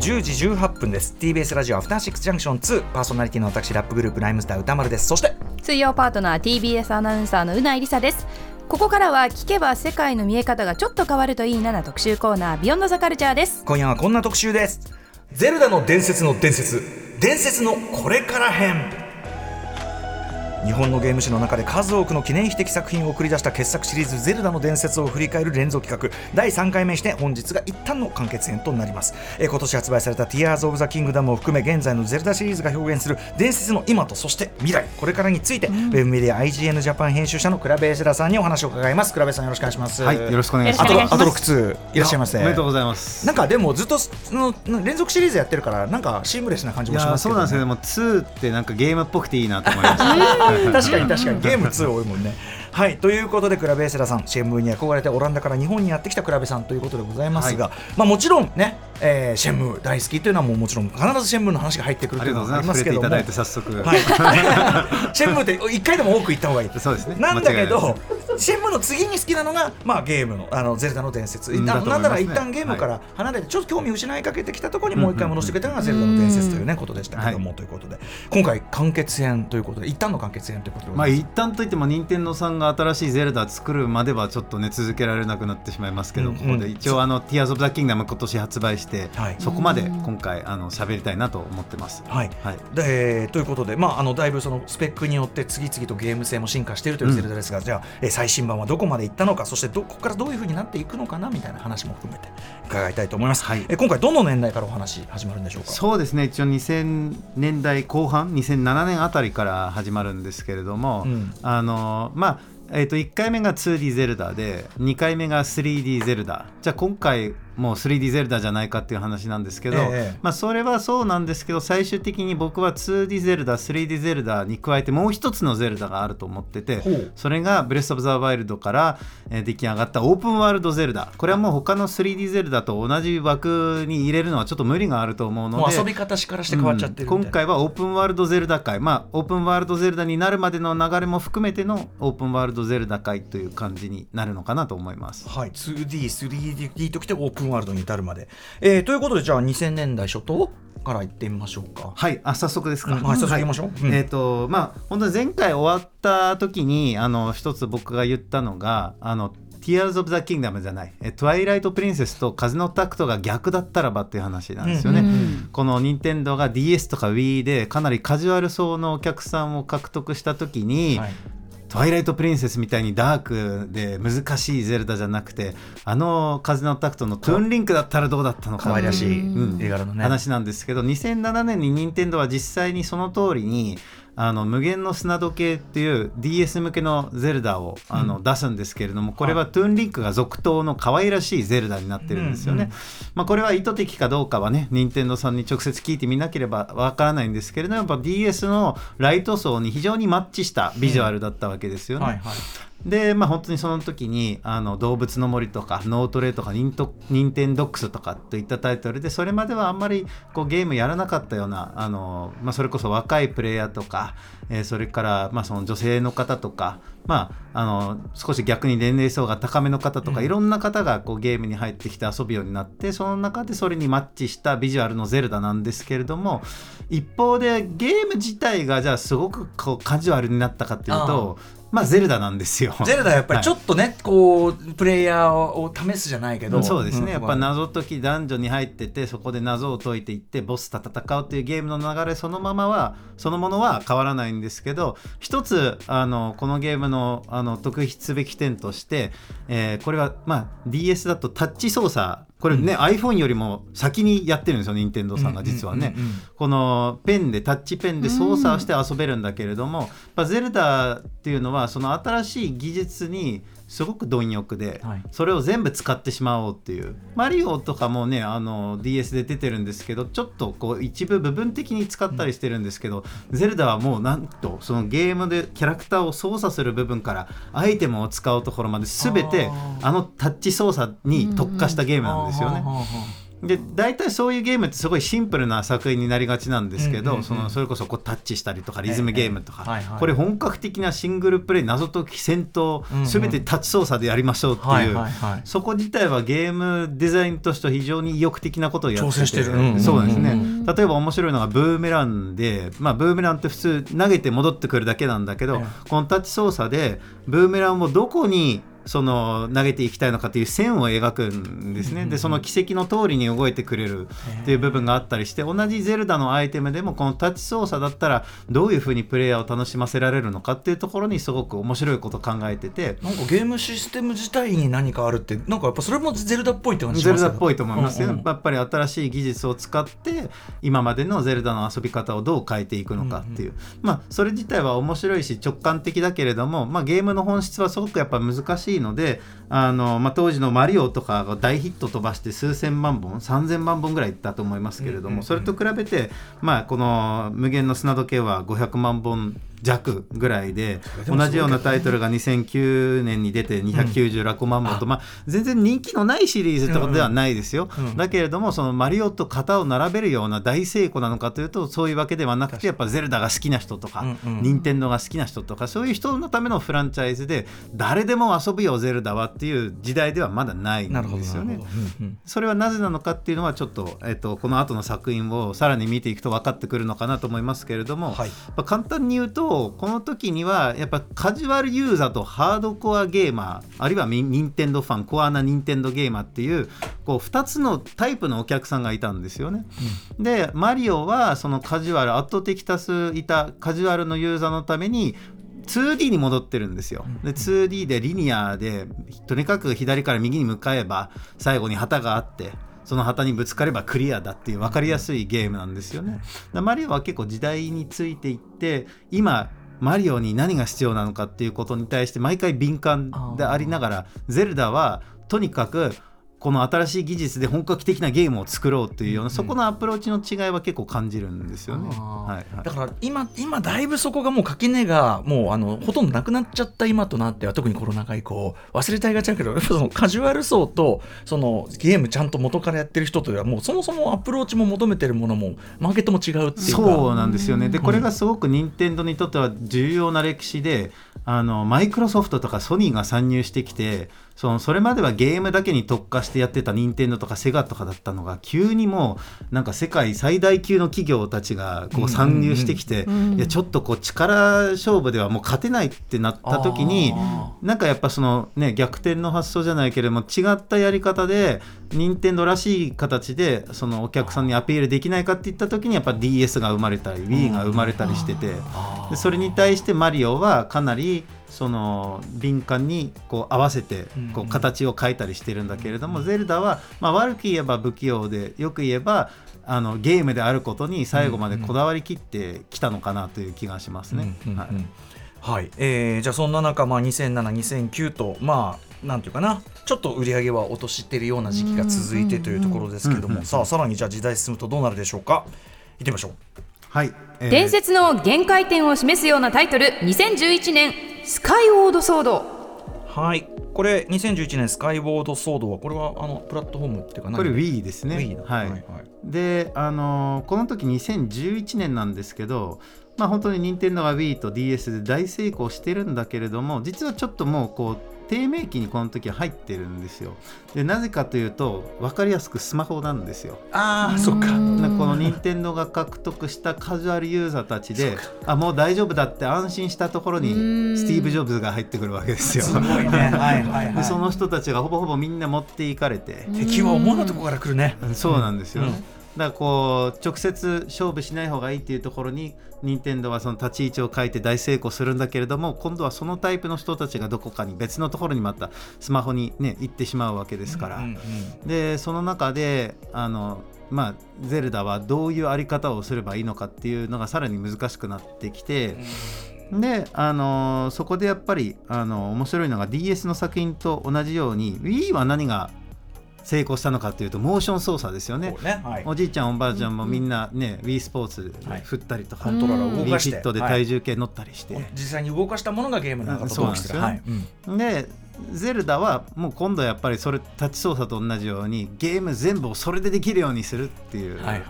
10時18分です。TBS ラジオアフターシックスジャンクション2パーソナリティの私ラップグループライムスター歌丸です。そして水曜パートナー TBS アナウンサーのうないりさです。ここからは聞けば世界の見え方がちょっと変わるといいなな特集コーナービヨンドザカルチャーです。今夜はこんな特集です。ゼルダの伝説の伝説。伝説のこれから編日本のゲーム史の中で数多くの記念碑的作品を送り出した傑作シリーズ「ゼルダの伝説」を振り返る連続企画。第3回目して本日が一旦の完結編となります。えー今年発売された「Tears of the Kingdom」を含め現在のゼルダシリーズが表現する伝説の今とそして未来。これからについて、ウェブメディア IGN ジャパン編集者の倉部エシラさんにお話を伺います。倉部さんよろしくお願いします。はい、よろしくお願いしあます。よろしくお願いしますとあと6通いらっしゃいませ。おめでとうございます。なんかでもずっとその連続シリーズやってるからなんかシームレスな感じもしますけど、ね、そうなんですけど、でも2ってなんかゲームっぽくていいなと思いました。確かに確かにゲーム2多いもんね。はいということでクラベエセラさんシェンムーに憧れてオランダから日本にやってきたクラベさんということでございますが、まあもちろんね、えーシェンムー大好きというのはもうもちろん必ずシェンムーの話が入ってくるあというりがとうございます。のはありますけども早速。はい、シェンムーって一回でも多く行った方がいい。そうですねなんだけどシェンムーの次に好きなのが、まあ、ゲームのあのゼルダの伝説。うんねなんなら一旦ゲームから離れて、ちょっと興味失いかけてきたところにもう一回戻してくれたのがゼルダの伝説というね、ことでしたけども、ということで、今回完結編ということで、一旦の完結編ということでごまあ。一旦といっても任天堂さんが新しいゼルダ作るまではちょっとね続けられなくなってしまいますけど、うんここで。一応あの Tears of the Kingdom 今年発売して、はい。そこまで今回あの喋りたいなと思ってます。はい。はい。でえーということで、まあ、あのだいぶそのスペックによって次々とゲーム性も進化しているというゼルダですが、じゃあ、えー最新版はどこまでいったのかそしてどここからどういうふうになっていくのかなみたいな話も含めて伺いたいと思います、はい。えー今回どの年代からお話始まるんでしょうか？そうですね。一応2000年代後半2007年あたりから始まるんですけれども、うん。あのまあえー、と1回目が 2D ゼルダで2回目が 3D ゼルダ。じゃあ今回もう 3D ゼルダじゃないかっていう話なんですけど、ええ。まあ、それはそうなんですけど最終的に僕は 2D ゼルダ 3D ゼルダに加えてもう一つのゼルダがあると思っててそれがブレス・オブ・ザ・ワイルドからえー出来上がったオープンワールドゼルダ。これはもう他の 3D ゼルダと同じ枠に入れるのはちょっと無理があると思うので遊び方からして変わっちゃってうん。今回はオープンワールドゼルダ会まあオープンワールドゼルダになるまでの流れも含めてのオープンワールドゼルダ会という感じになるのかなと思います。はい、2D、3D ときてオープンワールドに至るまで。えーということで、じゃあ2000年代初頭から行ってみましょうか。はい。あ早速ですか、うん。はい早速行きましょう。うん。えっ、とまあ本当に前回終わった時にあの一つ僕が言ったのがあの Tears of the Kingdom じゃない。えトワイライト・プリンセスと風のタクトが逆だったらばっていう話なんですよね、この任天堂が DS とか Wii でかなりカジュアル層のお客さんを獲得した時に、はいトワイライト・プリンセスみたいにダークで難しいゼルダじゃなくてあの風のタクトのトゥーンリンクだったらどうだったのか可愛らしいうん絵柄のね。話なんですけど2007年に任天堂は実際にその通りにあの無限の砂時計っていう DS 向けのゼルダをあの、出すんですけれどもこれはトゥーンリンクが続投の可愛らしいゼルダになってるんですよね。うんまあ、これは意図的かどうかはね任天堂さんに直接聞いてみなければわからないんですけれどもやっぱ DS のライト層に非常にマッチしたビジュアルだったわけですよね。はいはい。でまあ本当にその時にあの動物の森とか脳トレとかニンテンニンテンドッグスとかといったタイトルでそれまではあんまりこうゲームやらなかったようなあの、まあ、それこそ若いプレイヤーとか、えーそれからまあその女性の方とか、まあ、あの少し逆に年齢層が高めの方とか、いろんな方がこうゲームに入ってきて遊ぶようになってその中でそれにマッチしたビジュアルのゼルダなんですけれども一方でゲーム自体がじゃあすごくこうカジュアルになったかっていうとまあゼルダなんですよ。ゼルダはやっぱりちょっとね、こうプレイヤーを試すじゃないけど、そうですね、ん。やっぱ謎解き男女に入っててそこで謎を解いていってボスと戦うっていうゲームの流れそのままはそのものは変わらないんですけど一つあのこのゲームのあの特筆すべき点として、えーこれは、まあ、DS だとタッチ操作これね、iPhone よりも先にやってるんですよ任天堂さんが実はね、うんうん。うんうんこのペンでタッチペンで操作をして遊べるんだけれども、やっぱゼルダっていうのはその新しい技術にすごく貪欲で、はい。それを全部使ってしまおうっていう。マリオとかもねあの DS で出てるんですけどちょっとこう一部部分的に使ったりしてるんですけど、ゼルダはもうなんとそのゲームでキャラクターを操作する部分からアイテムを使うところまで全てあのタッチ操作に特化したゲームなんですよね。あーはーはーで大体そういうゲームってすごいシンプルな作品になりがちなんですけど、うんうんうん。そのそれこそこうタッチしたりとかリズムゲームとか、これ本格的なシングルプレイ謎解き戦闘、うんうん全てタッチ操作でやりましょうっていう、そこ自体はゲームデザインとしては非常に意欲的なことをやってて挑戦してる。うんそうですね、うん例えば面白いのがブーメランで、まあ、ブーメランって普通投げて戻ってくるだけなんだけど、え。このタッチ操作でブーメランをどこにその投げていきたいのかという線を描くんですね、でその軌跡の通りに動いてくれるっていう部分があったりして同じゼルダのアイテムでもこのタッチ操作だったらどういうふうにプレイヤーを楽しませられるのかっていうところにすごく面白いことを考えてて。なんかゲームシステム自体に何かあるってなんかやっぱそれもゼルダっぽいって感じしゼルダっぽいと思います。よ、うんうん。やっぱり新しい技術を使って今までのゼルダの遊び方をどう変えていくのかっていう、まあそれ自体は面白いし直感的だけれども、まあ、ゲームの本質はすごくやっぱ難しいのであの、まあ、当時のマリオとかが大ヒット飛ばして数千万本3000万本ぐらいいったと思いますけれども、それと比べて、まあ、この無限の砂時計は500万本弱ぐらいで同じようなタイトルが2009年に出て296万本と、まあ、全然人気のないシリーズってことではないですよ、だけれどもそのマリオと型を並べるような大成功なのかというとそういうわけではなくてやっぱゼルダが好きな人とか、任天堂が好きな人とかそういう人のためのフランチャイズで誰でも遊ぶよゼルダはっていう時代ではまだないんですよね。それはなぜなのかっていうのはちょっと、えっと、この後の作品をさらに見ていくと分かってくるのかなと思いますけれども、はい。まあ簡単に言うとこの時にはやっぱカジュアルユーザーとハードコアゲーマーあるいはミ任天堂ファンコアな任天堂ゲーマーっていうこう2つのタイプのお客さんがいたんですよね。でマリオはそのカジュアル圧倒的多数いたカジュアルのユーザーのために 2D に戻ってるんですよ。で 2D でリニアでとにかく左から右に向かえば最後に旗があってその旗にぶつかればクリアだっていう分かりやすいゲームなんですよね。でマリオは結構時代についていって今マリオに何が必要なのかっていうことに対して毎回敏感でありながらゼルダはとにかくこの新しい技術で本格的なゲームを作ろうというような、そこのアプローチの違いは結構感じるんですよね。はいはいだから今今だいぶそこがもう垣根がもうあのほとんどなくなっちゃった今となっては特にコロナ禍以降忘れたいがちだけどそのカジュアル層とそのゲームちゃんと元からやってる人とではもうそもそもアプローチも求めてるものもマーケットも違うっていうかそうなんですよね。で、これがすごく任天堂にとっては重要な歴史で、あのマイクロソフトとかソニーが参入してきて、そのそれまではゲームだけに特化してやってた任天堂とかセガとかだったのが、急にもうなんか世界最大級の企業たちがこう参入してきて、いやちょっとこう力勝負ではもう勝てないってなった時にあ、なんかやっぱそのね逆転の発想じゃないけれども違ったやり方で任天堂らしい形でそのお客さんにアピールできないかっていった時にやっぱ DS が生まれたり Wii が生まれたりしててでそれに対してマリオはかなりその敏感にこう合わせてこう形を変えたりしてるんだけれども、ゼルダは、まあ、悪く言えば不器用でよく言えばあのゲームであることに最後までこだわりきってきたのかなという気がしますね。うんうんうんはい。はい、えーじゃあそんな中、まあ、2007、2009と、まあ、なんていうかな、ちょっと売り上げは落としているような時期が続いてというところですけども、さあ、さらにじゃあ時代進むとどうなるでしょうか。いってみましょう。はい。えー。伝説の限界点を示すようなタイトル2011年スカイウォードソード。はい、これ2011年スカイウォードソードはこれはあのプラットフォームっていうか何？これ Wii ですね。Wii だ。はい、はいはい。で、あのーこの時2011年なんですけど、まあ、本当に任天堂が Wii と DS で大成功してるんだけれども実はちょっともうこう低迷期にこの時入ってるんですよ。でなぜかというと分かりやすくスマホなんですよ。ああ、そっか。なこの任天堂が獲得したカジュアルユーザーたちであもう大丈夫だって安心したところにスティーブ・ジョブズが入ってくるわけですよ。すごいね。はいはいはい。でその人たちがほぼほぼみんな持っていかれて、敵は思わぬところから来るね。そうなんですよね。うんだからこう直接勝負しない方がいいっていうところに任天堂はその立ち位置を変えて大成功するんだけれども今度はそのタイプの人たちがどこかに別のところにまたスマホにね行ってしまうわけですから、うんうんでその中であのまあゼルダはどういうあり方をすればいいのかっていうのがさらに難しくなってきて、であのそこでやっぱりあの面白いのが DS の作品と同じように Wii は何が成功したのかというとモーション操作ですよね。ね。はい。おじいちゃんおばあちゃんもみんなね、Wii スポーツはい振ったりとか、コントローラーを動かして。フィットではい体重計乗ったりして、実際に動かしたものがゲームなんだと。うんそうなはい。うんでゼルダはもう今度やっぱりそれタッチ操作と同じようにゲーム全部をそれでできるようにするっていう、はいはい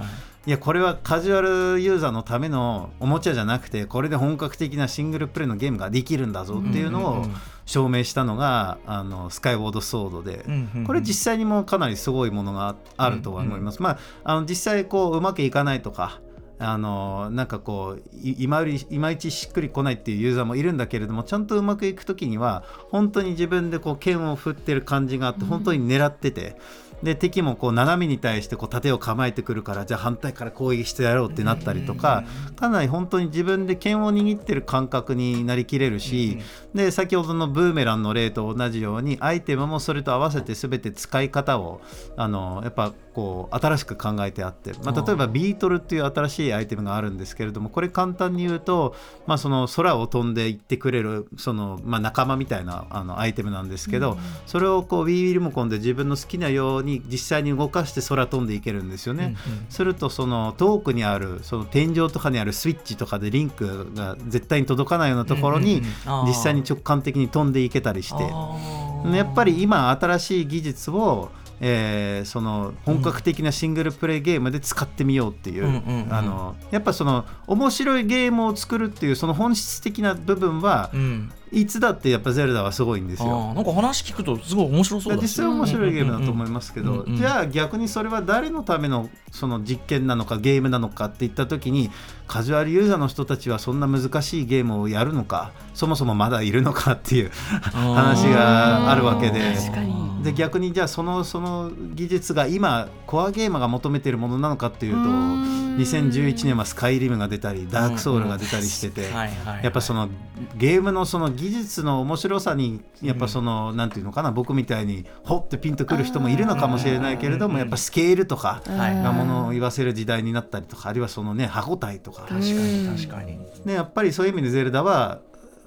いやこれはカジュアルユーザーのためのおもちゃじゃなくてこれで本格的なシングルプレイのゲームができるんだぞっていうのをうんうんうん証明したのがあのスカイウォードソードでうんうんうんこれ実際にもかなりすごいものがあるとは思います。まああの実際こううまくいかないとかあのなんかこうい今よりいまいちしっくりこないっていうユーザーもいるんだけれどもちゃんとうまくいく時には本当に自分でこう剣を振ってる感じがあって本当に狙ってて。で敵もこう斜めに対してこう盾を構えてくるからじゃあ反対から攻撃してやろうってなったりとかかなり本当に自分で剣を握ってる感覚になりきれるしで先ほどのブーメランの例と同じようにアイテムもそれと合わせて全て使い方をあのやっぱこう新しく考えてあって、まあ、例えばビートルっていう新しいアイテムがあるんですけれどもこれ簡単に言うと、まあ、その空を飛んでいってくれるその、まあ、仲間みたいなあのアイテムなんですけど、それをこう Wii リモコンで自分の好きなように実際に動かして空飛んでいけるんですよね。するとその遠くにあるその天井とかにあるスイッチとかでリンクが絶対に届かないようなところに実際に直感的に飛んでいけたりして。やっぱり今新しい技術を、えーその本格的なシングルプレイゲームで使ってみようっていう,、あのやっぱその面白いゲームを作るっていうその本質的な部分は、うんいつだってやっぱゼルダはすごいんですよ。あーなんか話聞くとすごい面白そうだし。実際面白いゲームだと思いますけどじゃあ逆にそれは誰のためのその実験なのかゲームなのかっていった時にカジュアルユーザーの人たちはそんな難しいゲームをやるのかそもそもまだいるのかっていう話があるわけで。で逆にじゃあそのその技術が今コアゲーマーが求めているものなのかっていうと2011年はスカイリムが出たりダークソウルが出たりしてて。やっぱそのゲームのその技術の面白さにやっぱその、なんていうのかな僕みたいにほってピンとくる人もいるのかもしれないけれどもやっぱスケールとかはい。なものを言わせる時代になったりとかあるいはそのね歯応えとか、確かに確かに。ね、やっぱりそういう意味でゼルダは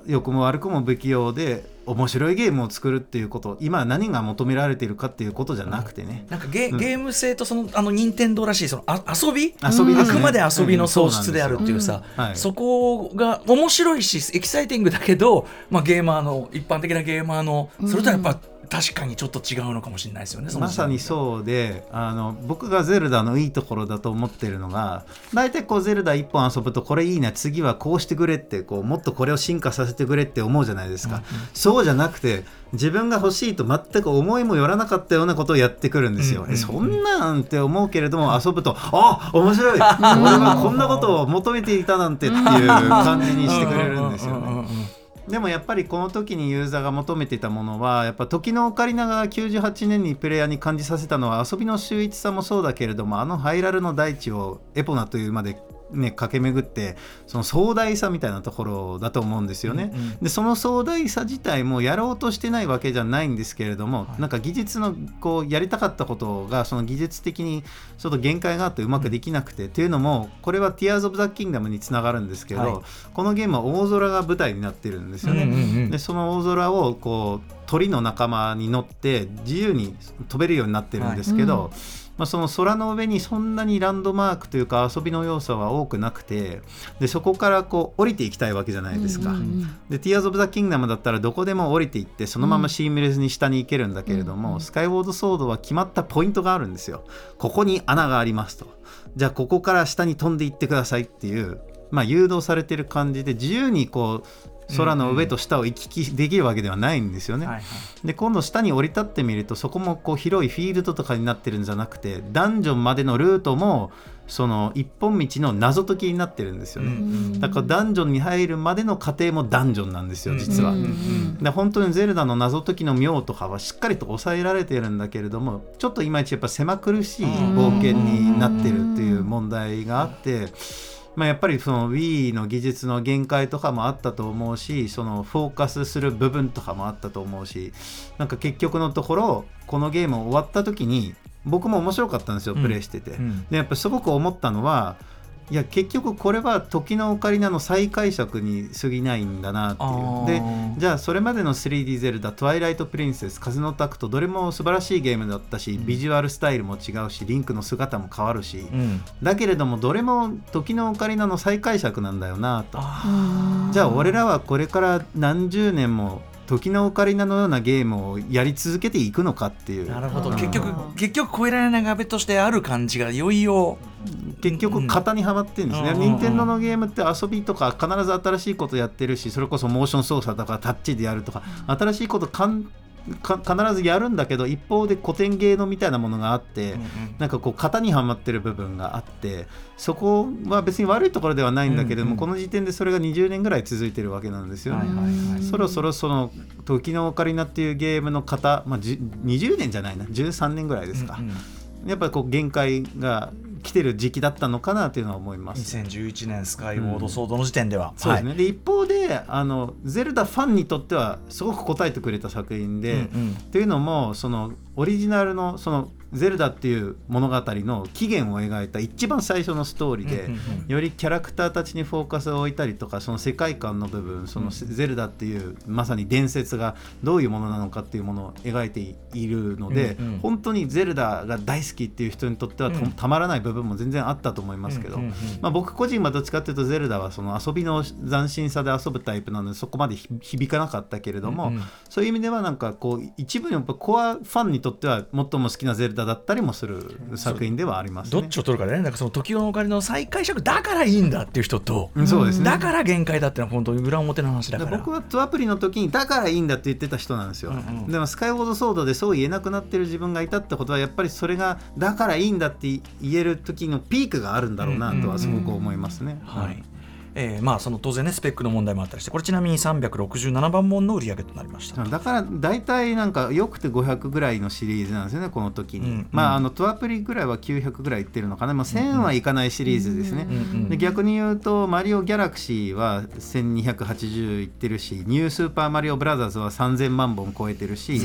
良くも悪くも不器用で面白いゲームを作るっていうこと今何が求められているかっていうことじゃなくてね、なんかゲゲーム性とそのあの任天堂らしいそのあ遊び？遊びね。あくまで遊びの喪失であるっていうさ、うん。はい。そこが面白いしエキサイティングだけど、まあ、ゲーマーの一般的なゲーマーのそれとはやっぱ確かにちょっと違うのかもしれないですよね。まさにそうであの僕がゼルダのいいところだと思ってるのが大体こうゼルダ1本遊ぶとこれいいな次はこうしてくれってこうもっとこれを進化させてくれって思うじゃないですか、そうじゃなくて自分が欲しいと全く思いもよらなかったようなことをやってくるんですよ、うんうんえそんなんって思うけれども遊ぶとあ面白い。俺はこんなことを求めていたなんてっていう感じにしてくれるんですよね。でもやっぱりこの時にユーザーが求めていたものはやっぱ時のオカリナが98年にプレイヤーに感じさせたのは遊びの秀逸さもそうだけれどもあのハイラルの大地をエポナというまでね、駆け巡ってその壮大さみたいなところだと思うんですよね。うんうん。でその壮大さ自体もやろうとしてないわけじゃないんですけれども、なんか技術のこうやりたかったことがその技術的にちょっと限界があってうまくできなくて、っていうのもこれは「Tears of the Kingdom」につながるんですけど、はい。このゲームは大空が舞台になってるんですよね。うんうんうん。でその大空をこう鳥の仲間に乗って自由に飛べるようになってるんですけど、はいまあ、その空の上にそんなにランドマークというか遊びの要素は多くなくてでそこからこう降りていきたいわけじゃないですか。うんうんうんで Tears of the Kingdom だったらどこでも降りていってそのままシームレスに下に行けるんだけれども、スカイウォードソードは決まったポイントがあるんですよ。ここに穴がありますと。じゃあここから下に飛んでいってくださいっていう、まあ、誘導されてる感じで自由にこう空の上と下を行き来できるわけではないんですよね。はいはいで今度下に降り立ってみるとそこもこう広いフィールドとかになってるんじゃなくてダンジョンまでのルートもその一本道の謎解きになってるんですよね。うんだからダンジョンに入るまでの過程もダンジョンなんですよ実は。で本当にゼルダの謎解きの妙とかはしっかりと抑えられているんだけれどもちょっといまいちやっぱ狭苦しい冒険になってるっていう問題があって。まあ、やっぱりその Wii の技術の限界とかもあったと思うしそのフォーカスする部分とかもあったと思うしなんか結局のところこのゲーム終わった時に僕も面白かったんですよ、うんプレイしてて。うんでやっぱすごく思ったのはいや結局これは時のオカリナの再解釈に過ぎないんだなってあいう。ー。でじゃあそれまでの 3D ゼルダ「トワイライト・プリンセス」「風のタクト」どれも素晴らしいゲームだったしビジュアルスタイルも違うしリンクの姿も変わるし。うん。だけれどもどれも時のオカリナの再解釈なんだよなと。あじゃあ俺らはこれから何十年も時のオカリナのようなゲームをやり続けていくのかっていう。なるほど。うん結局結局越えられない壁としてある感じがいよいよ結局型にはまってるんですね、うん。任天堂のゲームって遊びとか必ず新しいことやってるしそれこそモーション操作とかタッチでやるとか新しいことかんか必ずやるんだけど一方で古典芸能みたいなものがあって、なんかこう型にはまってる部分があってそこは別に悪いところではないんだけれども、うんうんこの時点でそれが20年ぐらい続いてるわけなんですよね。はいはいはいそろそろその「時のオカリナ」っていうゲームの型、まあ、じゅ20年じゃないな13年ぐらいですか、うんうん。やっぱりこう限界が来てる時期だったのかなというのは思います。2011年スカイウォードソードの時点では、そうですね、で一方であのゼルダファンにとってはすごく応えてくれた作品で、はいうんうん。っていうのもそのオリジナルのそのゼルダっていう物語の起源を描いた一番最初のストーリーで、よりキャラクターたちにフォーカスを置いたりとかその世界観の部分そのゼルダっていうまさに伝説がどういうものなのかっていうものを描いているので、本当にゼルダが大好きっていう人にとってはたまらない部分も全然あったと思いますけど、まあ、僕個人はどっちかっていうとゼルダはその遊びの斬新さで遊ぶタイプなのでそこまでひ響かなかったけれども、そういう意味ではなんかこう一部のやっぱコアファンにとっては最も好きなゼルダだったりもする作品ではありますね。どっちを取るかでね。なんかその時のお金の再解釈だからいいんだっていう人と、うんそうですね。だから限界だってのは本当に裏表の話だから。で僕はトアプリの時にだからいいんだって言ってた人なんですよ、うんうん。でもスカイウォードソードでそう言えなくなってる自分がいたってことはやっぱりそれがだからいいんだって言える時のピークがあるんだろうなとはすごく思いますね、はいえーまあその当然ねスペックの問題もあったりしてこれちなみに367番本の売り上げとなりました、だから大体なんかよくて500ぐらいのシリーズなんですよねこの時に、うんうん。まああのトアプリぐらいは900ぐらいいってるのかな、まあ、1000はいかないシリーズですね、うんうんで逆に言うとマリオギャラクシーは1280いってるしニュースーパーマリオブラザーズは3000万本超えてるし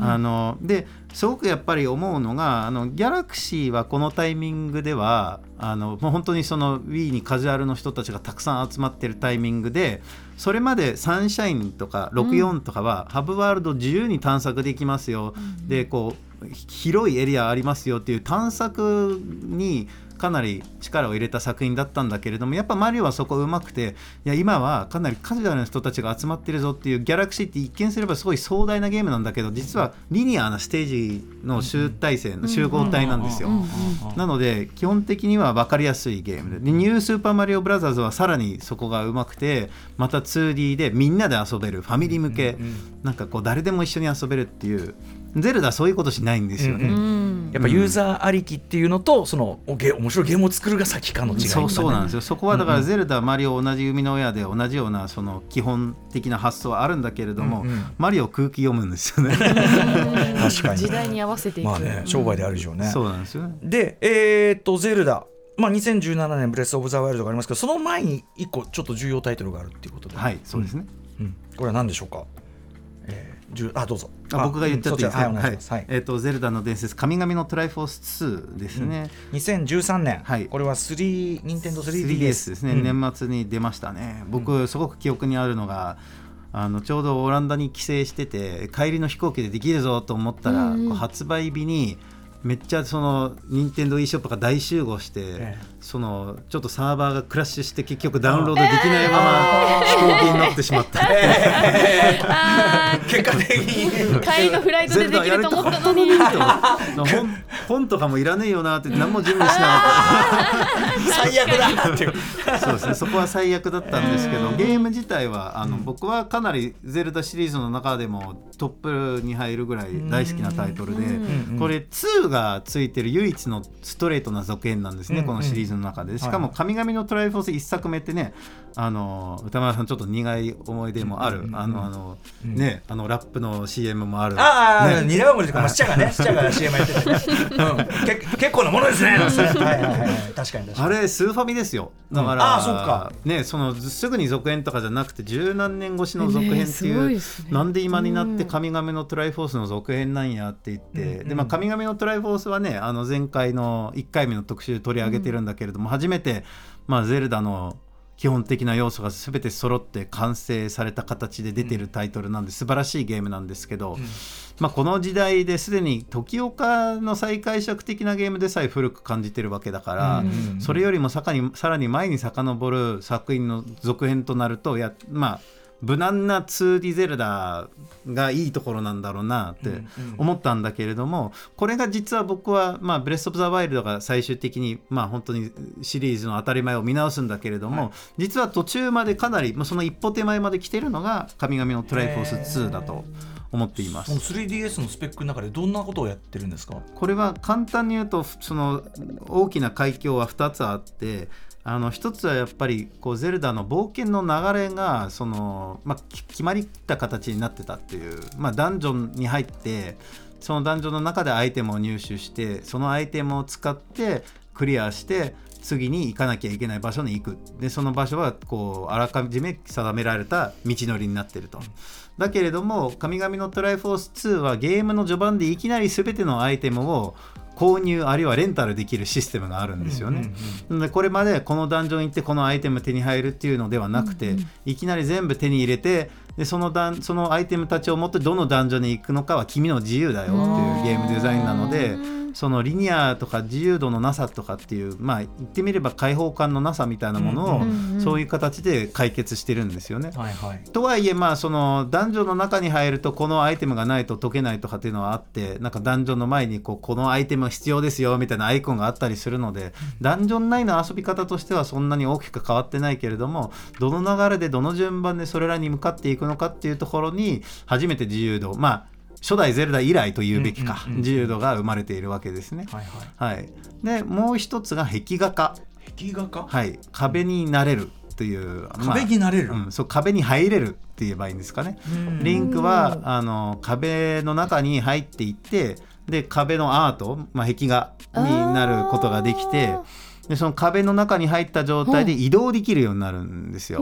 あのですごくやっぱり思うのがあのギャラクシーはこのタイミングではあのもう本当にその Wii にカジュアルの人たちがたくさん集まってるタイミングでそれまでサンシャインとか64とかは、ハブワールド自由に探索できますよ、でこう広いエリアありますよっていう探索にかなり力を入れた作品だったんだけれどもやっぱマリオはそこうまくていや今はかなりカジュアルな人たちが集まってるぞっていうギャラクシーって一見すればすごい壮大なゲームなんだけど実はリニアなステージの集大成の集合体なんですよ。なので基本的には分かりやすいゲームででニュースーパーマリオブラザーズはさらにそこがうまくてまた 2D でみんなで遊べるファミリー向け、なんかこう誰でも一緒に遊べるっていうゼルダはそういうことしないんですよね。うんうん。やっぱユーザーありきっていうのとそのおゲ面白いゲームを作るが先かの違いそうそうなんですよ。よそこはだからゼルダ、マリオ同じ生みの親で同じようなその基本的な発想はあるんだけれども、うんうん。マリオ空気読むんですよね。確かに。時代に合わせていく、まあね商売である以上ね、そうなんですよね。でえーっとゼルダ。まあ、2017年ブレス・オブ・ザ・ワイルドがありますけどその前に一個ちょっと重要タイトルがあるっていうことで、はいそうですね、うん。これは何でしょうか、あどうぞ。あ僕が言っちゃっていいですか、うんはいはい。えっ、とゼルダの伝説神々のトライフォース2ですね、2013年、はい。これは3任天堂 3DS, 3DS ですね、うん。年末に出ましたね。僕すごく記憶にあるのがあのちょうどオランダに帰省してて帰りの飛行機でできるぞと思ったら、発売日にめっちゃその任天堂 e ショップが大集合して、えそのちょっとサーバーがクラッシュして結局ダウンロードできないまま飛行機に乗ってしまった、あ結果的に。ー帰りのフライトでできると思ったのに。本本本とかもいらねえよなって何も準備しなかった。最悪だっていう。そうですね、そこは最悪だったんですけど、ゲーム自体はあの、僕はかなりゼルダシリーズの中でもトップに入るぐらい大好きなタイトルで、これ2がついてる唯一のストレートな続編なんですね、うんこのシリーズの中で。しかも、神々のトライフォース1作目ってね、あの歌丸さん、ちょっと苦い思い出もある、あのあの、ね、あのラップの CM もある。ああ、ね。ニラバムリとか、まあ、スチャがね、スチャが CM やっててね、うん、け結構なものですね。はい。はいはい、確かに確かに。あれスーファミですよ。だから、あーそっか。ねそのすぐに続編とかじゃなくて十何年越しの続編っていう、ごいですね。なんで今になって神々のトライフォースの続編なんやって言って、でまあ神々のトライフォースはねあの前回の1回目の特集で取り上げてるんだけれども、初めてまあゼルダの基本的な要素が全て揃って完成された形で出てるタイトルなんで素晴らしいゲームなんですけど、まあ、この時代ですでに時岡の再解釈的なゲームでさえ古く感じてるわけだから、それよりもさかにさらに前に遡る作品の続編となるとやまあ無難な 2D ゼルダがいいところなんだろうなって思ったんだけれども、これが実は僕は、まあ、ブレス・オブ・ザ・ワイルドが最終的に、まあ、本当にシリーズの当たり前を見直すんだけれども、実は途中までかなり、まあ、その一歩手前まで来てるのが神々のトライフォース2だと思っています。その 3DS のスペックの中でどんなことをやってるんですか？これは簡単に言うとその大きな海峡は2つあってあの一つはやっぱりこうゼルダの冒険の流れがその、まあ、決まりった形になってたっていう、まあ、ダンジョンに入ってそのダンジョンの中でアイテムを入手してそのアイテムを使ってクリアして次に行かなきゃいけない場所に行くでその場所はこうあらかじめ定められた道のりになってると。だけれども「神々のトライフォース2」はゲームの序盤でいきなり全てのアイテムを購入あるいはレンタルできるシステムがあるんですよね。でこれまでこのダンジョン行ってこのアイテム手に入るっていうのではなくて、いきなり全部手に入れてでそのダンそのアイテムたちを持ってどのダンジョンに行くのかは君の自由だよっていうゲームデザインなので。そのリニアとか自由度のなさとかっていうまあ言ってみれば開放感のなさみたいなものをそういう形で解決してるんですよね。はいはい。とはいえまあそのダンジョンの中に入るとこのアイテムがないと解けないとかっていうのはあってなんかダンジョンの前にこうこのアイテム必要ですよみたいなアイコンがあったりするのでダンジョン内の遊び方としてはそんなに大きく変わってないけれどもどの流れでどの順番でそれらに向かっていくのかっていうところに初めて自由度まあ初代ゼルダ以来と言うべきか、自由度が生まれているわけですね。はいはい。はい、でもう一つが壁画化、壁画かはい、壁になれるという、まあ壁になれる、うん、そう壁に入れるって言えばいいんですかね。リンクはあの壁の中に入っていってで壁のアート、まあ、壁画になることができてあでその壁の中に入った状態で移動できるようになるんですよ。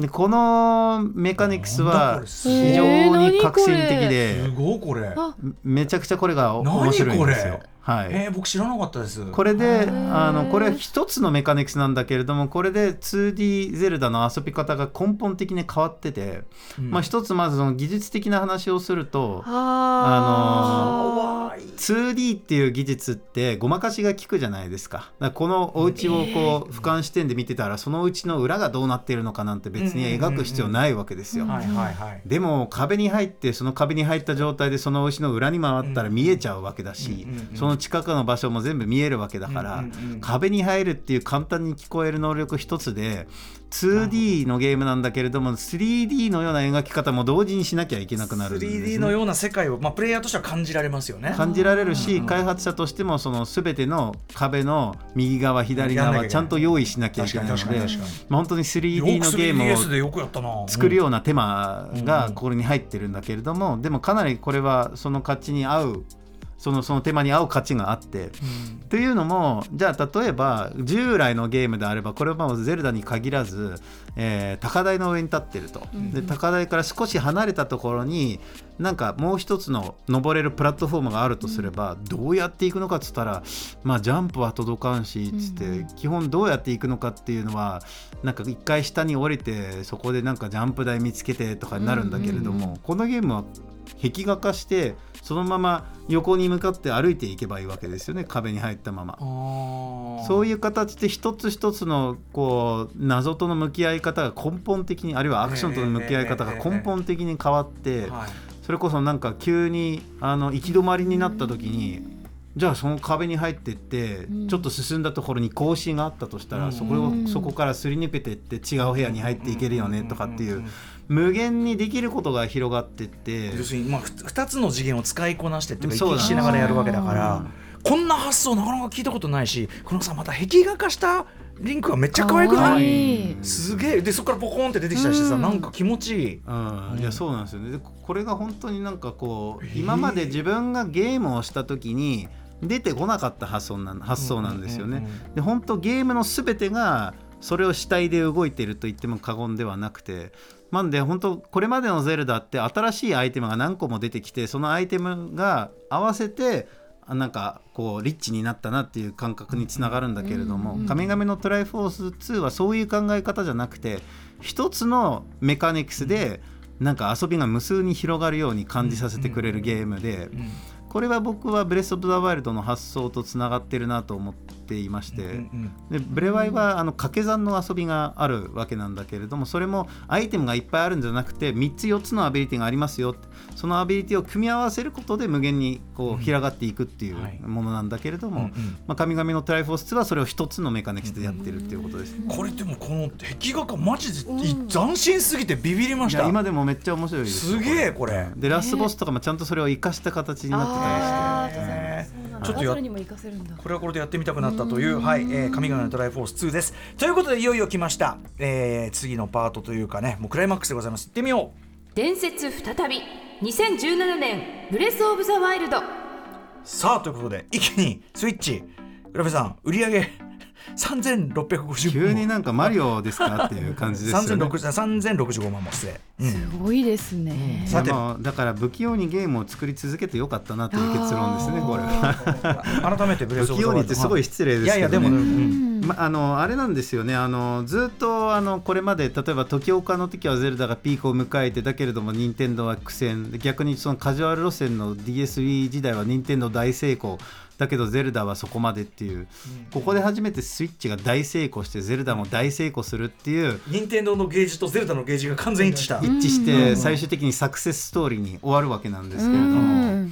でこのメカニクスは非常に革新的すでごいこれ。あめちゃくちゃこれが面白いんですよ。はい、えー、僕知らなかったです。これでー。あのこれは一つのメカニクスなんだけれどもこれで 2D ゼルダの遊び方が根本的に変わってて、うん。まあ、一つまずその技術的な話をするとああの 2D っていう技術ってごまかしが効くじゃないですか。だからこのお家をこう俯瞰視点で見てたらそのうちの裏がどうなってるのかなんて別に描く必要ないわけですよ。はいはいはい。でも壁に入ってその壁に入った状態でその牛の裏に回ったら見えちゃうわけだし、うんうんうんその近くの場所も全部見えるわけだから、壁に入るっていう簡単に聞こえる能力一つで 2D のゲームなんだけれども 3D のような描き方も同時にしなきゃいけなくなるんです、ね、3D のような世界を、まあ、プレイヤーとしては感じられますよね。感じられるし、うん開発者としてもその全ての壁の右側左側ちゃんと用意しなきゃいけないのでまあ本当に 3D よくのゲームを 3DS でよくやったな。作るような手間うんがこれに入ってるんだけれども、でもかなりこれはその価値に合うそのその手間に合う価値があって。というのもじゃあ例えば従来のゲームであればこれはまあゼルダに限らず、えー高台の上に立ってると、で高台から少し離れたところになんかもう一つの登れるプラットフォームがあるとすれば、どうやっていくのかっつったらまあジャンプは届かんしつって、基本どうやっていくのかっていうのはなんか一回下に降りてそこでなんかジャンプ台見つけてとかになるんだけれども、このゲームは壁画化してそのまま横に向かって歩いていけばいいわけですよね。壁に入ったまま。そういいう形で一つ一つのこう謎との向き合い方が根本的にあるいはアクションとの向き合い方が根本的に変わってはいそれこそなんか急にあの行き止まりになった時にじゃあその壁に入ってってん。ちょっと進んだところに格子があったとしたらそこをそこからすり抜けてって違う部屋に入っていけるよねとかっていう無限にできることが広がってって。要するに、まあ、ふ2つの次元を使いこなしてっていうかそうだ行き来しながらやるわけだからうんこんな発想なかなか聞いたことないしこのさまた壁画化したリンクがめっちゃ可愛くかわない？いい。すげえ。でそこからポコンって出てきたりしてさ、うん。なんか気持ちいい。うん、いやそうなんですよね。でこれが本当になんかこう今まで自分がゲームをした時に出てこなかった発想なん発想なんですよね。うんうんうんで本当ゲームの全てがそれを主体で動いていると言っても過言ではなくてなんで本当これまでの「ゼルダ」って新しいアイテムが何個も出てきてそのアイテムが合わせてあなんかこうリッチになったなっていう感覚につながるんだけれども「神々のトライフォース2」はそういう考え方じゃなくて一つのメカニクスでなんか遊びが無数に広がるように感じさせてくれるゲームで。これは僕はブレス・オブ・ザ・ワイルドの発想とつながってるなと思ってていまして、うんうんでブレワイはあの掛け算の遊びがあるわけなんだけれどもそれもアイテムがいっぱいあるんじゃなくて3つ4つのアビリティがありますよそのアビリティを組み合わせることで無限にこう広がっていくっていうはい。ものなんだけれども、うんうん。まあ、神々のトライフォース2はそれを1つのメカニクスでやってるっていうことです。これでもこの壁画がマジで斬新すぎてビビりました。いや今でもめっちゃ面白いです。すげえこれ。でラスボスとかもちゃんとそれを生かした形になってたりして。あーちょっとやバトルにも活かせるんだ。これはこれでやってみたくなったという、はい、えー、神々のトライフォース2です。ということで、いよいよ来ました。えー、次のパートというかね、もうクライマックスでございます。行ってみよう。伝説再び2017年ブレス・オブ・ザ・ワイルドさあ、ということで、一気にスイッチ、浦部さん、売り上げ3650急になんかマリオですかっていう感じですよね。3065万も失礼。うんすごいですね。さて。だから不器用にゲームを作り続けてよかったなという結論ですねこれは。改めてブレス・オブ・ザ・不器用にワイルドってすごい失礼ですいやいや、けどね。でもね、うん。まあのあれなんですよね。あのずっとあのこれまで例えば時岡の時はゼルダがピークを迎えてだけれども任天堂は苦戦。で逆にそのカジュアル路線の DSV 時代は任天堂大成功だけどゼルダはそこまでっていう、ここで初めてスイッチが大成功してゼルダも大成功するっていう。任天堂のゲージとゼルダのゲージが完全一致した。一致して最終的にサクセスストーリーに終わるわけなんですけれどうも。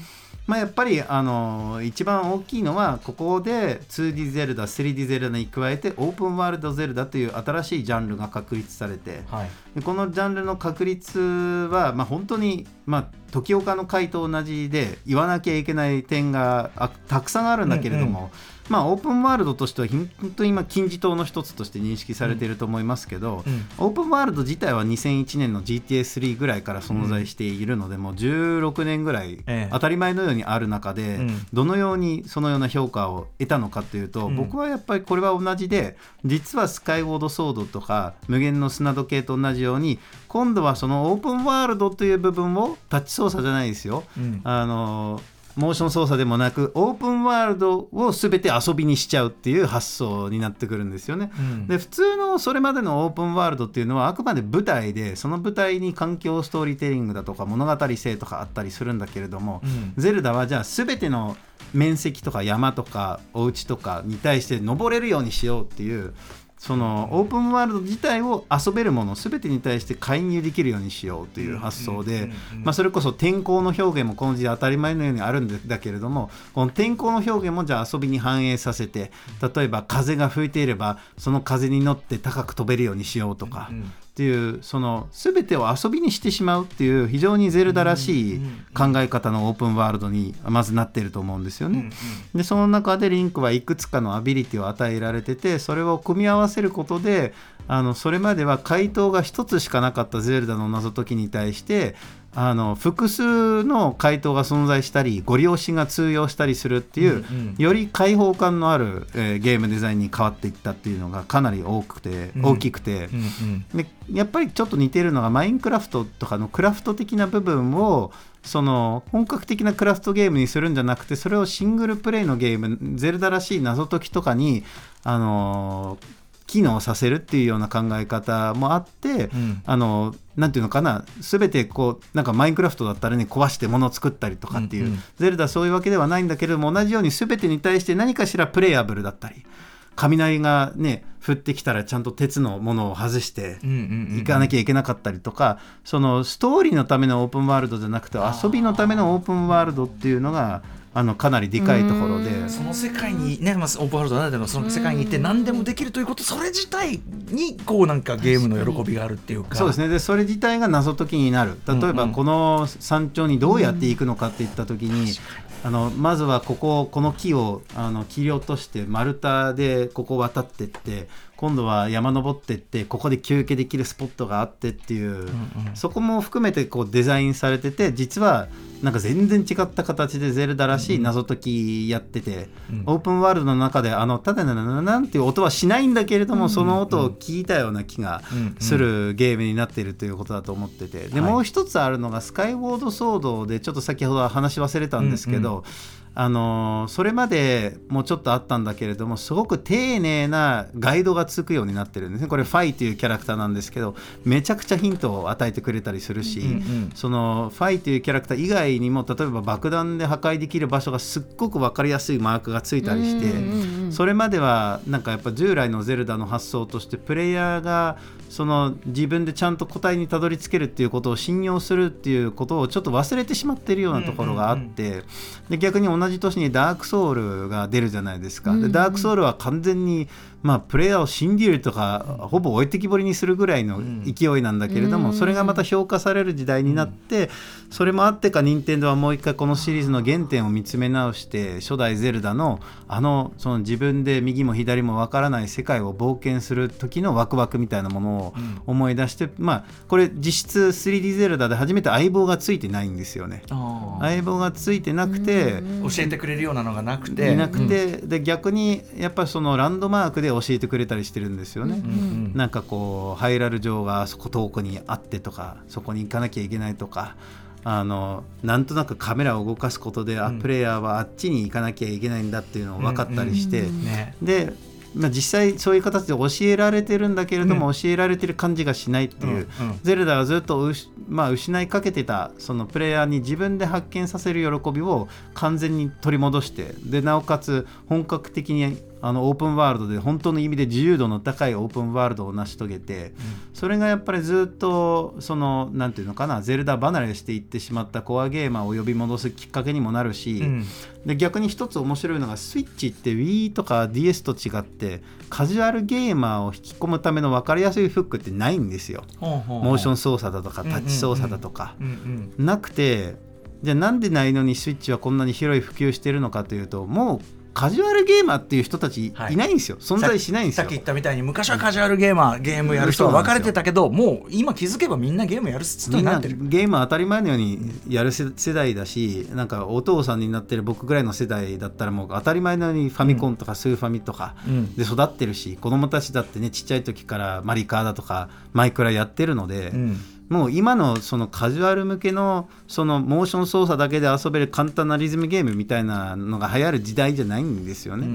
んまあ、やっぱりあの一番大きいのはここで 2D ゼルダ 3D ゼルダに加えてオープンワールドゼルダという新しいジャンルが確立されてはい。でこのジャンルの確立は、まあ、本当に、まあ、時岡の回と同じで言わなきゃいけない点があたくさんあるんだけれども、まあ、オープンワールドとしては本当に今金字塔の一つとして認識されていると思いますけど、うん。オープンワールド自体は2001年の GTA3 ぐらいから存在しているので、もう16年ぐらいええ。当たり前のようにある中で、うん。どのようにそのような評価を得たのかというと、うん。僕はやっぱりこれは同じで実はスカイウォードソードとか無限の砂時計と同じように今度はそのオープンワールドという部分をタッチ操作じゃないですよ。うん。あのモーション操作でもなくオープンワールドを全て遊びにしちゃうっていう発想になってくるんですよね。うんで普通のそれまでのオープンワールドっていうのはあくまで舞台でその舞台に環境ストーリーテリングだとか物語性とかあったりするんだけれども、うんゼルダはじゃあ全ての面積とか山とかお家とかに対して登れるようにしようっていうそのオープンワールド自体を遊べるもの全てに対して介入できるようにしようという発想で、まあ、それこそ天候の表現もこの時代当たり前のようにあるんだけれどもこの天候の表現もじゃあ遊びに反映させて例えば風が吹いていればその風に乗って高く飛べるようにしようとか。うんっていうその全てを遊びにしてしまうっていう非常にゼルダらしい考え方のオープンワールドにまずなってると思うんですよね。でその中でリンクはいくつかのアビリティを与えられててそれを組み合わせることであのそれまでは回答が一つしかなかったゼルダの謎解きに対してあの複数の回答が存在したりご利用しが通用したりするっていう、うんうん。より開放感のある、えーゲームデザインに変わっていったっていうのがかなり多くて、うん。大きくて。うんうん。でやっぱりちょっと似てるのがマインクラフトとかのクラフト的な部分をその本格的なクラフトゲームにするんじゃなくてそれをシングルプレイのゲームゼルダらしい謎解きとかにあの機能させるっていうような考え方もあって、ん。あのなんていうのかな全てこうなんかマインクラフトだったらね壊して物を作ったりとかっていう、うんうん。ゼルダはそういうわけではないんだけれども同じように全てに対して何かしらプレイアブルだったり雷がね降ってきたらちゃんと鉄のものを外して行かなきゃいけなかったりとか、そのストーリーのためのオープンワールドじゃなくて遊びのためのオープンワールドっていうのがあのかなりでかいところで。その世界にね、まあ、オープンワールドならではのその世界に行って何でもできるということそれ自体にこうなんかゲームの喜びがあるっていうか。そうですね。でそれ自体が謎解きになる。例えばこの山頂にどうやって行くのかっていった時に、あのまずはこここの木をあの切り落として丸太でここ渡ってって今度は山登ってってここで休憩できるスポットがあってっていう、そこも含めてこうデザインされてて実はなんか全然違った形でゼルダらしい謎解きやってて、うん。オープンワールドの中であのただななななんていう音はしないんだけれども、その音を聞いたような気がするゲームになっているということだと思ってて。で、はい。もう一つあるのがスカイウォードソードでちょっと先ほどは話し忘れたんですけど、うんあのーそれまでもちょっとあったんだけれどもすごく丁寧なガイドがつくようになってるんですね。これファイというキャラクターなんですけどめちゃくちゃヒントを与えてくれたりするし、うんうん。そのファイというキャラクター以外にも例えば爆弾で破壊できる場所がすっごく分かりやすいマークがついたりして、それまではなんかやっぱ従来のゼルダの発想としてプレイヤーがその自分でちゃんと答えにたどり着けるっていうことを信用するっていうことをちょっと忘れてしまっているようなところがあって、で逆に同じ年にダークソウルが出るじゃないですか。でダークソウルは完全にまあ、プレイヤーを信じるとかほぼ置いてきぼりにするぐらいの勢いなんだけれども、それがまた評価される時代になって、それもあってか任天堂はもう一回このシリーズの原点を見つめ直して初代ゼルダのあのその自分で右も左もわからない世界を冒険する時のワクワクみたいなものを思い出して、まあこれ実質 3D ゼルダで初めて相棒がついてないんですよね。あ相棒がついてなくて、ー教えてくれるようなのがなくて。いなくて、で逆にやっぱりそのランドマークで教えてくれたりしてるんですよね。うんうんなんかこうハイラル城がそこ遠くにあってとかそこに行かなきゃいけないとかあのなんとなくカメラを動かすことで、あプレイヤーはあっちに行かなきゃいけないんだっていうのが分かったりして、ね。で、まあ、実際そういう形で教えられてるんだけれども、教えられてる感じがしないっていう、うんうん。ゼルダがずっとまあ、失いかけてたそのプレイヤーに自分で発見させる喜びを完全に取り戻してでなおかつ本格的にあのオープンワールドで本当の意味で自由度の高いオープンワールドを成し遂げて、それがやっぱりずっとそのなんていうのかなゼルダ離れしていってしまったコアゲーマーを呼び戻すきっかけにもなるし、うん。で逆に一つ面白いのがスイッチって Wii とか DS と違ってカジュアルゲーマーを引き込むための分かりやすいフックってないんですよ。モーション操作だとかうんうんうん。タッチ操作だとか、うんうん。なくてじゃあなんでないのにスイッチはこんなに広い普及してるのかというともうカジュアルゲーマーっていう人たちいはい。ないんですよ、存在しないんですよ。さっき言ったみたいに昔はカジュアルゲーマーゲームやる人が分かれてたけどもう今気づけばみんなゲームやる人になってる。ゲームは当たり前のようにやる世世代だしなんかお父さんになってる僕ぐらいの世代だったらもう当たり前のようにファミコンとかスーファミとかうん。で育ってるし、子供たちだってねちっちゃい時からマリカーだとかマイクラやってるので、うんもう今のそのカジュアル向けのそのモーション操作だけで遊べる簡単なリズムゲームみたいなのが流行る時代じゃないんですよね。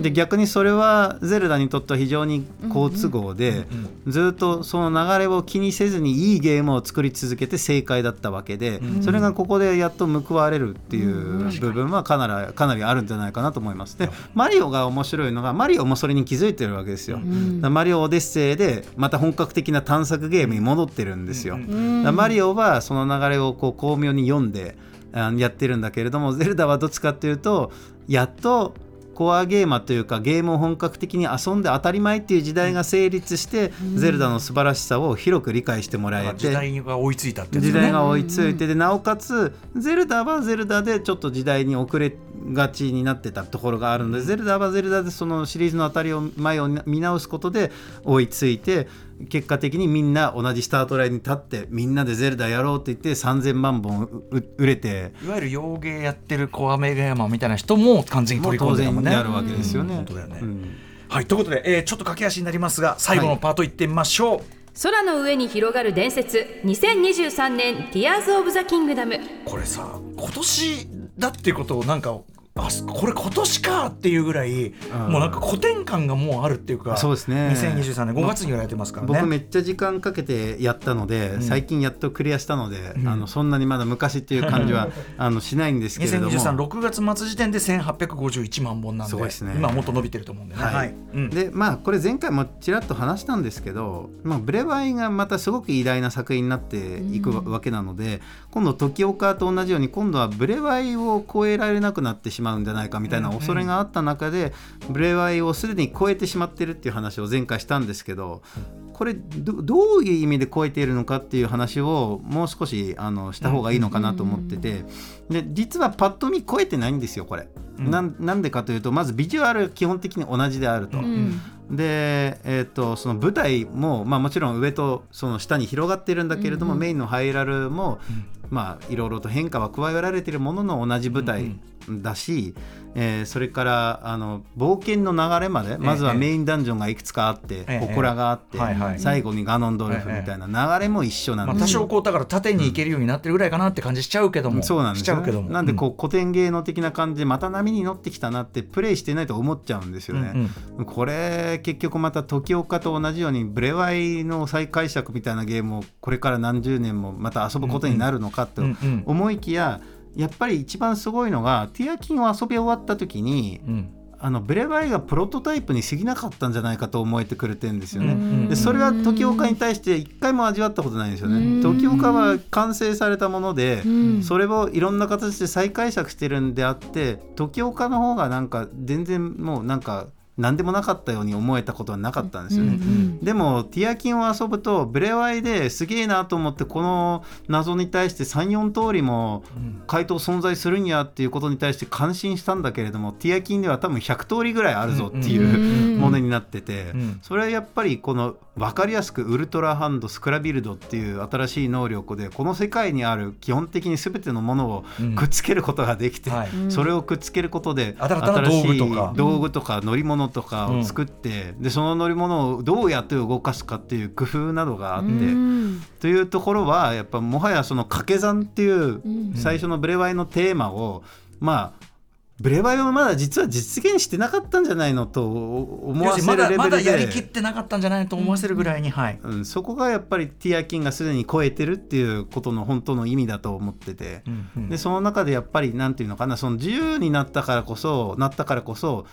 で逆にそれはゼルダにとっては非常に好都合で、ずっとその流れを気にせずにいいゲームを作り続けて正解だったわけで、それがここでやっと報われるっていう部分はかなりかなりあるんじゃないかなと思います。でマリオが面白いのがマリオもそれに気づいてるわけですよ。マリオオデッセイでまた本格的な探索ゲームに戻ってるんですよ。だからマリオはその流れをこう巧妙に読んでやってるんだけれどもゼルダはどっちかっていうとやっとコアゲーマーというかゲームを本格的に遊んで当たり前っていう時代が成立して、ゼルダの素晴らしさを広く理解してもらえて時代が追いついたってね。時代が追いついてでなおかつゼルダはゼルダでちょっと時代に遅れがちになってたところがあるのでゼルダはゼルダでそのシリーズの当たりを前を見直すことで追いついて結果的にみんな同じスタートラインに立ってみんなでゼルダやろうって言って3000万本うう売れて。いわゆる洋芸やってるコアメゲーマーみたいな人も完全に取り込んでたもんね。然やるわけですよね。本当だよね。うん。はいということで、えーちょっと駆け足になりますが最後のパートいってみましょう、空の上に広がる伝説2023年 Tears of the Kingdom これさ今年だっていうことをなんかあこれ今年かっていうぐらい、もうなんか古典感がもうあるっていうかそうですね。2023年5月にやられてますからね。僕めっちゃ時間かけてやったので、最近やっとクリアしたので、あのそんなにまだ昔っていう感じは あのしないんですけれども。20236月末時点で1851万本なんでですね。今はもっと伸びてると思うんでね、はい。うん。でまあこれ前回もちらっと話したんですけど、まあ、ブレワイがまたすごく偉大な作品になっていくわけなので、今度時岡と同じように今度はブレワイを超えられなくなってしまうんじゃないかみたいな恐れがあった中で、ブレワイをすでに超えてしまってるっていう話を前回したんですけどこれどどういう意味で超えているのかっていう話をもう少しあのした方がいいのかなと思ってて、で実はパッと見超えてないんですよこれ。なんなんでかというとまずビジュアル基本的に同じであると。で、えー、とその舞台も、まあ、もちろん上とその下に広がってるんだけれども、メインのハイラルも、まあ、いろいろと変化は加えられているものの同じ舞台だし、えーそれからあの冒険の流れまでまずはメインダンジョンがいくつかあって、ええ。祠があって、はいはい。最後にガノンドルフみたいな流れも一緒なんまあ、ですよ。多少こうだから縦に行けるようになってるぐらいかなって感じしちゃうけども、そうなんですゃうけど。もなんでこう古典芸能的な感じでまた波に乗ってきたなってプレイしてないと思っちゃうんですよね。うんこれ結局また時岡と同じようにブレワイの再解釈みたいなゲームをこれから何十年もまた遊ぶことになるのかとうんうん。思いきややっぱり一番すごいのがティアキンを遊び終わった時にうんあのブレワイがプロトタイプに過ぎなかったんじゃないかと思えてくれてるんですよね。うんでそれは時岡に対して一回も味わったことないんですようんね。時岡は完成されたもので、うんそれをいろんな形で再解釈してるんであって時岡の方がなんか全然もうなんか何でもなかったように思えたことはなかったんですよね。うんでもティアキンを遊ぶとブレワイですげえなと思ってこの謎に対して34通りも回答存在するんやっていうことに対して感心したんだけれどもティアキンでは多分100通りぐらいあるぞっていううんものになっててうんそれはやっぱりこの分かりやすくウルトラハンドスクラビルドっていう新しい能力でこの世界にある基本的に全てのものをうん。くっつけることができて、はい。それをくっつけることで新たな道具とか。新しい道具とか乗り物とかを作って、でその乗り物をどうやって動かすかっていう工夫などがあって、うん。というところはやっぱもはやその掛け算っていううん。最初のブレワイのテーマを、まあブレワイはまだ実は実現してなかったんじゃないのと思わせるレベルで。だやりきってなかったんじゃないのと思わせるぐらいに、はい、うん、そこがやっぱりティアキンがすでに超えてるっていうことの本当の意味だと思ってて、うんうん。でその中でやっぱりなんていうのかなその自由になったからこそなったからこそ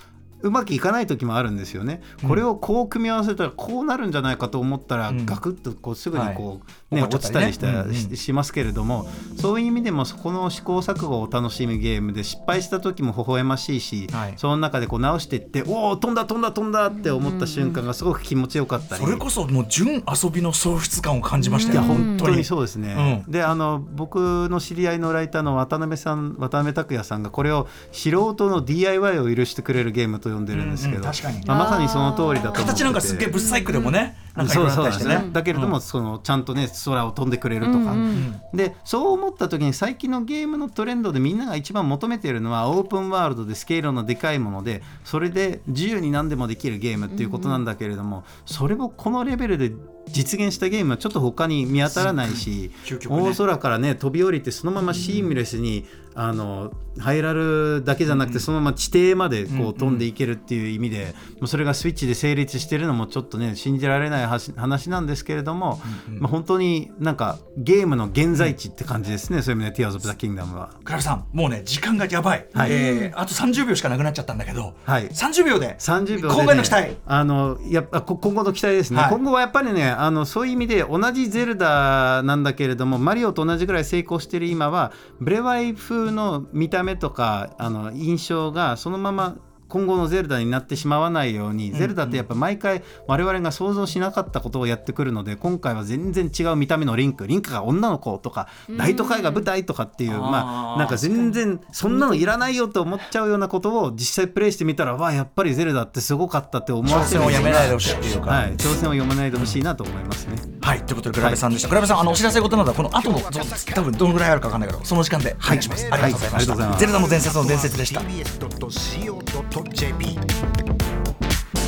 うまくいかない時もあるんですよね。これをこう組み合わせたらこうなるんじゃないかと思ったら、うん。ガクッとこうすぐにこう、ねはい落ちたりしたししますけれどもそういう意味でもそこの試行錯誤を楽しむゲームで失敗した時も微笑ましいし、はい。その中でこう直していっておお飛んだ飛んだ飛んだって思った瞬間がすごく気持ちよかったり。それこそもう純遊びの喪失感を感じましたいやよ、本当に。そうですね、うであの僕の知り合いのライターの渡辺さん渡辺拓也さんがこれを素人の DIY を許してくれるゲームと呼んでるんですけど、うんうん確かにまあまさにその通りだと思ってて。形なんかすっげえブサイクでもね、なん。かいろそいうろあったりしてね。そうなんですね、だけれども、そのちゃんとね空を飛んでくれるとか、うんでそう思った時に最近のゲームのトレンドでみんなが一番求めているのはオープンワールドでスケールのでかいものでそれで自由に何でもできるゲームっていうことなんだけれども、それをこのレベルで実現したゲームはちょっと他に見当たらないし、大空からね飛び降りてそのままシームレスに、あのハイラルだけじゃなくてそのまま地底までこう飛んでいけるっていう意味で、もうそれがスイッチで成立してるのもちょっとね信じられない話なんですけれども、まあ、本当になんかゲームの現在地って感じですね、そういう意味で「Tears of the Kingdom は」倉部さんもうね時間がやばい、はい。えーあと30秒しかなくなっちゃったんだけど、はい。30秒で30秒今回の期待。あのやっぱこ今後の期待ですね、はい。今後はやっぱりねあのそういう意味で同じゼルダなんだけれどもマリオと同じぐらい成功している今はブレワイ風の見た目とかあの印象がそのまま今後のゼルダになってしまわないように、ゼルダってやっぱ毎回我々が想像しなかったことをやってくるので今回は全然違う見た目のリンクリンクが女の子とか大都会が舞台とかっていう、まあーあなんか全然そんなのいらないよと思っちゃうようなことを実際プレイしてみたらわあやっぱりゼルダってすごかったって思わ挑せる戦をやめないでほしいっていうか、はい、挑戦を読まないでほしいなと思いますね。はい、ということで、倉部さんでした。倉部さん、あのお知らせ事などは、この後の、多分どのぐらいあるかわかんないけど、その時間でお願いします。はいありがとうございました。はいありがとうございますゼルダの伝説の伝説でした。TBS.CO.JP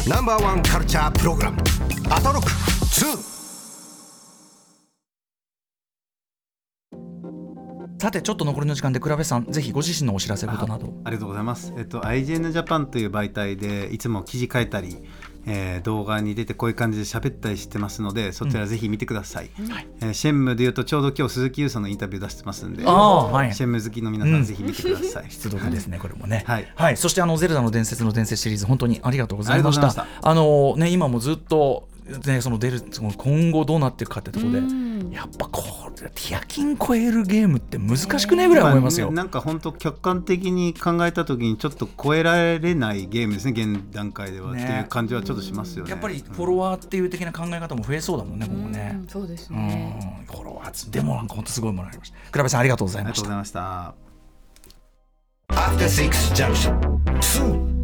ナンバーワンカルチャープログラムアトロック2さて、ちょっと残りの時間で、倉部さん、ぜひご自身のお知らせ事など。ありがとうございます。えっと、IGN Japan という媒体でいつも記事書いたり、えー動画に出てこういう感じで喋ったりしてますので、そちらぜひ見てください。えーシェンムで言うとちょうど今日鈴木優さんのインタビュー出してますんで、はい。シェンム好きの皆さんぜひ見てください。出読ですね、これもね。はいそして、あの、ゼルダの伝説の伝説シリーズ、本当にありがとうございました。あの、ね、今もずっと、ね、その出る、その今後どうなっていくかってところで。うんやっぱこれティアキン超えるゲームって難しくないぐらい思いますよ。あなんか本当客観的に考えた時にちょっと超えられないゲームですね現段階では、ねっていう感じはちょっとしますよねやっぱりフォロワーっていう的な考え方も増えそうだもんね、ここねうん。そうですうんね。フォロワーつでもなんか本当すごいものがありました。倉部さんありがとうございましたありがとうござい。ました